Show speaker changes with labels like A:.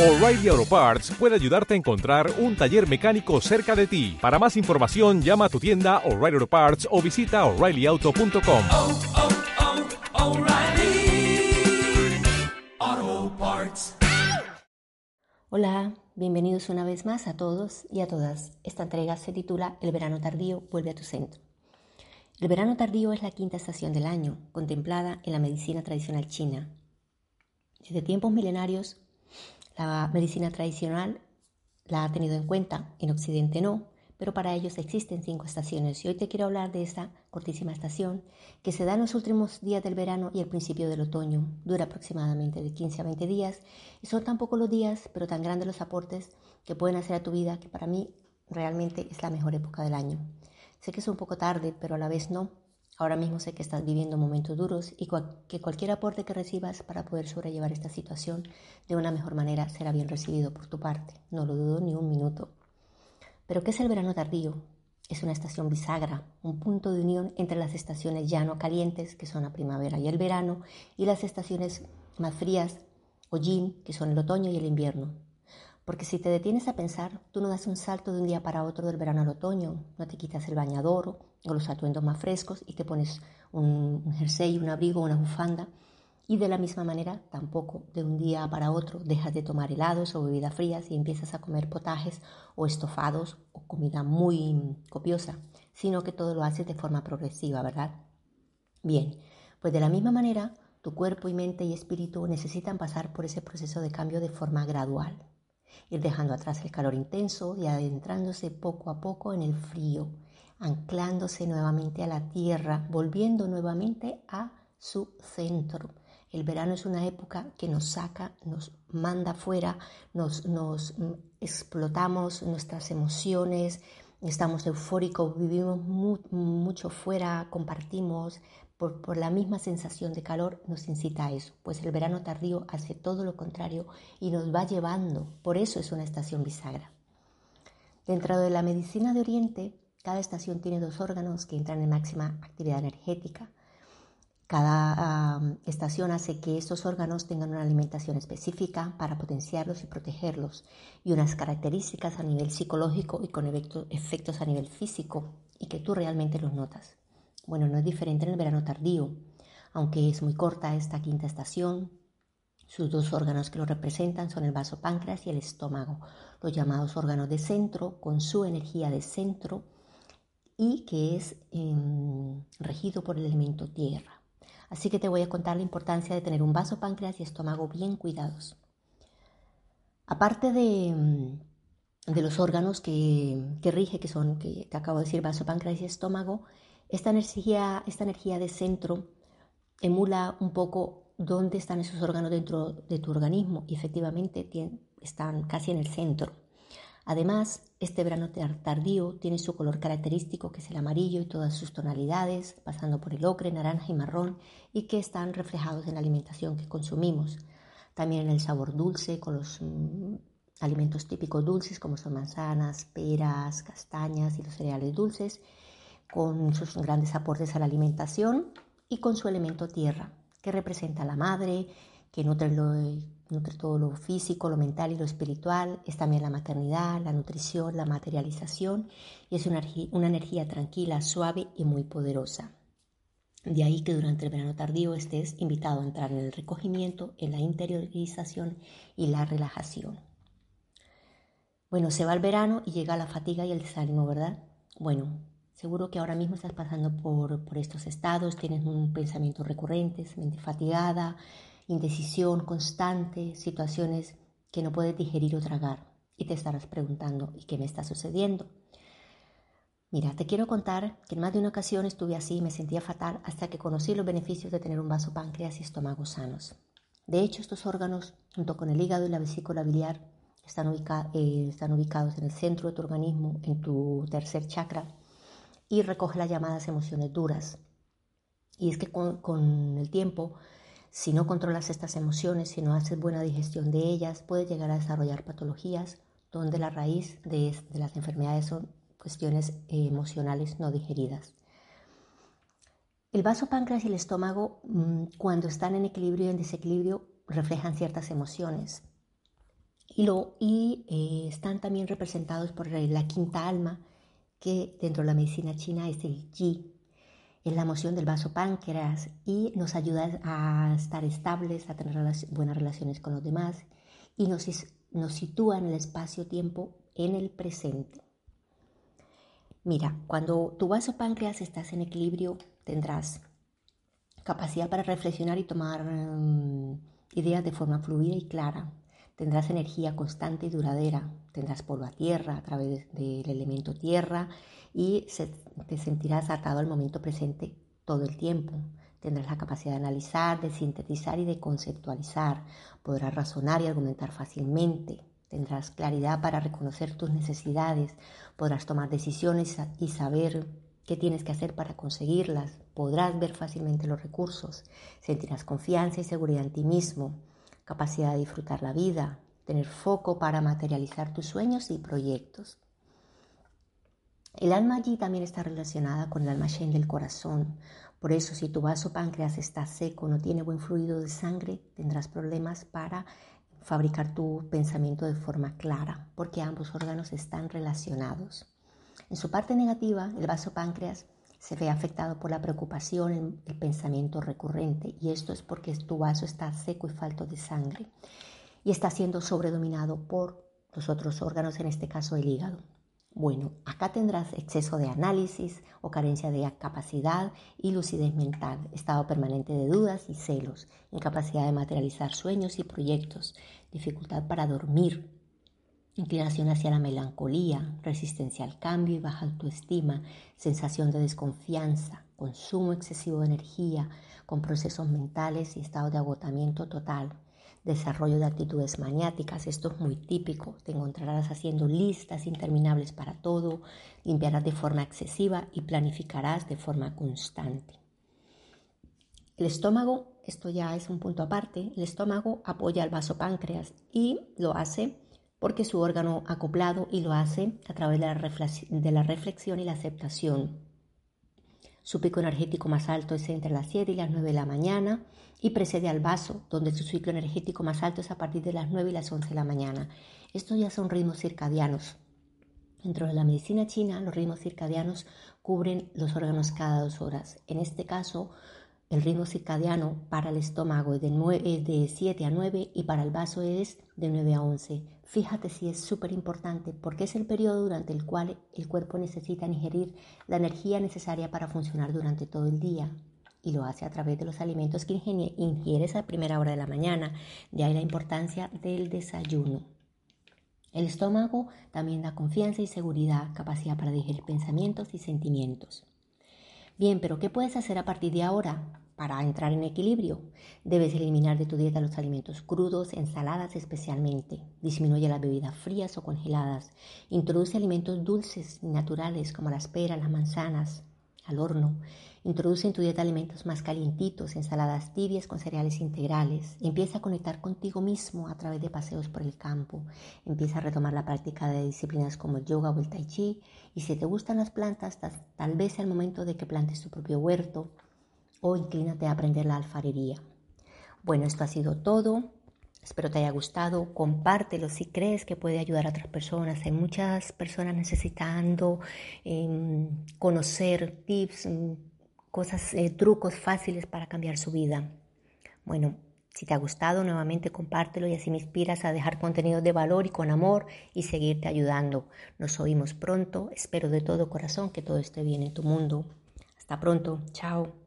A: O'Reilly Auto Parts puede ayudarte a encontrar un taller mecánico cerca de ti. Para más información, llama a tu tienda O'Reilly Auto Parts o visita oreillyauto.com.
B: oh, oh, Parts.
C: Hola, bienvenidos una vez más a todos y a todas. Esta entrega se titula El verano tardío vuelve a tu centro. El verano tardío es la quinta estación del año, contemplada en la medicina tradicional china. Desde tiempos milenarios, la medicina tradicional la ha tenido en cuenta, en Occidente no, pero para ellos existen cinco estaciones y hoy te quiero hablar de esta cortísima estación que se da en los últimos días del verano y el principio del otoño. Dura aproximadamente de 15 a 20 días y son tan pocos los días, pero tan grandes los aportes que pueden hacer a tu vida que para mí realmente es la mejor época del año. Sé que es un poco tarde, pero a la vez no. Ahora mismo sé que estás viviendo momentos duros y que cualquier aporte que recibas para poder sobrellevar esta situación de una mejor manera será bien recibido por tu parte. No lo dudo ni un minuto. Pero ¿qué es el verano tardío? Es una estación bisagra, un punto de unión entre las estaciones llano calientes, que son la primavera y el verano, y las estaciones más frías o yin, que son el otoño y el invierno. Porque si te detienes a pensar, tú no das un salto de un día para otro del verano al otoño, no te quitas el bañador o los atuendos más frescos y te pones un, un jersey, un abrigo, una bufanda. Y de la misma manera, tampoco de un día para otro dejas de tomar helados o bebidas frías y empiezas a comer potajes o estofados o comida muy copiosa, sino que todo lo haces de forma progresiva, ¿verdad? Bien, pues de la misma manera, tu cuerpo y mente y espíritu necesitan pasar por ese proceso de cambio de forma gradual ir dejando atrás el calor intenso y adentrándose poco a poco en el frío, anclándose nuevamente a la tierra, volviendo nuevamente a su centro. El verano es una época que nos saca, nos manda fuera, nos, nos explotamos nuestras emociones, estamos eufóricos, vivimos mu mucho fuera, compartimos, por, por, la misma sensación de calor nos incita a eso, pues el verano tardío hace todo lo contrario y nos va llevando, por eso es una estación bisagra. Dentro de la medicina de Oriente, cada estación tiene dos órganos que entran en máxima actividad energética. Cada estación hace que estos órganos tengan una alimentación específica para potenciarlos y protegerlos y unas características a nivel psicológico y con efectos a nivel físico y que tú realmente los notas. Bueno, no es diferente en el verano tardío, aunque es muy corta esta quinta estación. Sus dos órganos que lo representan son el vaso páncreas y el estómago, los llamados órganos de centro, con su energía de centro y que es eh, regido por el elemento tierra. Así que te voy a contar la importancia de tener un vaso páncreas y estómago bien cuidados. Aparte de, de los órganos que, que, rige, que son, que te acabo de decir, vaso, páncreas y estómago, esta energía, esta energía de centro emula un poco dónde están esos órganos dentro de tu organismo y efectivamente están casi en el centro. Además, este verano tardío tiene su color característico, que es el amarillo y todas sus tonalidades, pasando por el ocre, naranja y marrón, y que están reflejados en la alimentación que consumimos. También en el sabor dulce, con los mmm, alimentos típicos dulces, como son manzanas, peras, castañas y los cereales dulces, con sus grandes aportes a la alimentación y con su elemento tierra, que representa a la madre, que nutre, lo, nutre, todo lo físico, lo mental y lo espiritual. Es también la maternidad, la nutrición, la materialización y es una, energía tranquila, suave y muy poderosa. De ahí que durante el verano tardío estés invitado a entrar en el recogimiento, en la interiorización y la relajación. Bueno, se va el verano y llega la fatiga y el desánimo, ¿verdad? Bueno, Seguro que ahora mismo estás pasando por, por, estos estados, tienes un pensamiento recurrente, mente fatigada, indecisión constante, situaciones que no puedes digerir o tragar. Y te estarás preguntando, ¿y qué me está sucediendo? Mira, te quiero contar que en más de una ocasión estuve así y me sentía fatal hasta que conocí los beneficios de tener un vaso páncreas y estómago sanos. De hecho, estos órganos, junto con el hígado y la vesícula biliar, eh, están ubicados en el centro de tu organismo, en tu tercer chakra, y recoge las llamadas emociones duras. Y es que con, el tiempo, si no controlas estas emociones, si no haces buena digestión de ellas, puedes llegar a desarrollar patologías donde la raíz de, las enfermedades son cuestiones eh, emocionales no digeridas. El vaso páncreas y el estómago, mmm, cuando están en equilibrio y en desequilibrio, reflejan ciertas emociones. Y, lo, y eh, están también representados por la quinta alma, que dentro de la medicina china es el Yi, es la moción del vaso páncreas y nos ayuda a estar estables, a tener buenas relaciones con los demás y nos, nos sitúa en el espacio-tiempo en el presente. Mira, cuando tu vaso páncreas estás en equilibrio, tendrás capacidad para reflexionar y tomar mm, ideas de forma fluida y clara. Tendrás energía constante y duradera. Tendrás polvo a tierra a través del elemento tierra y te sentirás atado al momento presente todo el tiempo. Tendrás la capacidad de analizar, de sintetizar y de conceptualizar. Podrás razonar y argumentar fácilmente. Tendrás claridad para reconocer tus necesidades. Podrás tomar decisiones y saber qué tienes que hacer para conseguirlas. Podrás ver fácilmente los recursos. Sentirás confianza y seguridad en ti mismo. Capacidad de disfrutar la vida. Tener foco para materializar tus sueños y proyectos. El alma allí también está relacionada con el alma Shen del corazón. Por eso, si tu vaso páncreas está seco, no tiene buen fluido de sangre, tendrás problemas para fabricar tu pensamiento de forma clara, porque ambos órganos están relacionados. En su parte negativa, el vaso páncreas se ve afectado por la preocupación, el pensamiento recurrente, y esto es porque tu vaso está seco y falto de sangre, y está siendo sobredominado por los otros órganos, en este caso el hígado. Bueno, acá tendrás exceso de análisis o carencia de capacidad y lucidez mental, estado permanente de dudas y celos, incapacidad de materializar sueños y proyectos, dificultad para dormir, inclinación hacia la melancolía, resistencia al cambio y baja autoestima, sensación de desconfianza, consumo excesivo de energía, con procesos mentales y estado de agotamiento total desarrollo de actitudes maniáticas, esto es muy típico, te encontrarás haciendo listas interminables para todo, limpiarás de forma excesiva y planificarás de forma constante. El estómago, esto ya es un punto aparte, el estómago apoya al vaso páncreas y lo hace porque su órgano acoplado y lo hace a través de la, reflexión y la aceptación su pico energético más alto es entre las 7 y las 9 de la mañana y precede al vaso, donde su ciclo energético más alto es a partir de las 9 y las 11 de la mañana. Estos ya son ritmos circadianos. Dentro de la medicina china, los ritmos circadianos cubren los órganos cada dos horas. En este caso, el ritmo circadiano para el estómago es de, de 7 a 9 y para el vaso es de 9 a 11. Fíjate si es súper importante porque es el periodo durante el cual el cuerpo necesita ingerir la energía necesaria para funcionar durante todo el día y lo hace a través de los alimentos que ingieres a primera hora de la mañana. De ahí la importancia del desayuno. El estómago también da confianza y seguridad, capacidad para digerir pensamientos y sentimientos. Bien, pero ¿qué puedes hacer a partir de ahora? Para entrar en equilibrio, debes eliminar de tu dieta los alimentos crudos, ensaladas especialmente. Disminuye las bebidas frías o congeladas. Introduce alimentos dulces y naturales como las peras, las manzanas, al horno. Introduce en tu dieta alimentos más calientitos, ensaladas tibias con cereales integrales. Empieza a conectar contigo mismo a través de paseos por el campo. Empieza a retomar la práctica de disciplinas como el yoga o el tai chi. Y si te gustan las plantas, tal vez sea el momento de que plantes tu propio huerto o inclínate a aprender la alfarería. Bueno, esto ha sido todo. Espero te haya gustado. Compártelo si crees que puede ayudar a otras personas. Hay muchas personas necesitando em, conocer tips, em, cosas, eh, trucos fáciles para cambiar su vida. Bueno, si te ha gustado, nuevamente compártelo y así me inspiras a dejar contenido de valor y con amor y seguirte ayudando. Nos oímos pronto. Espero de todo corazón que todo esté bien en tu mundo. Hasta pronto. Chao.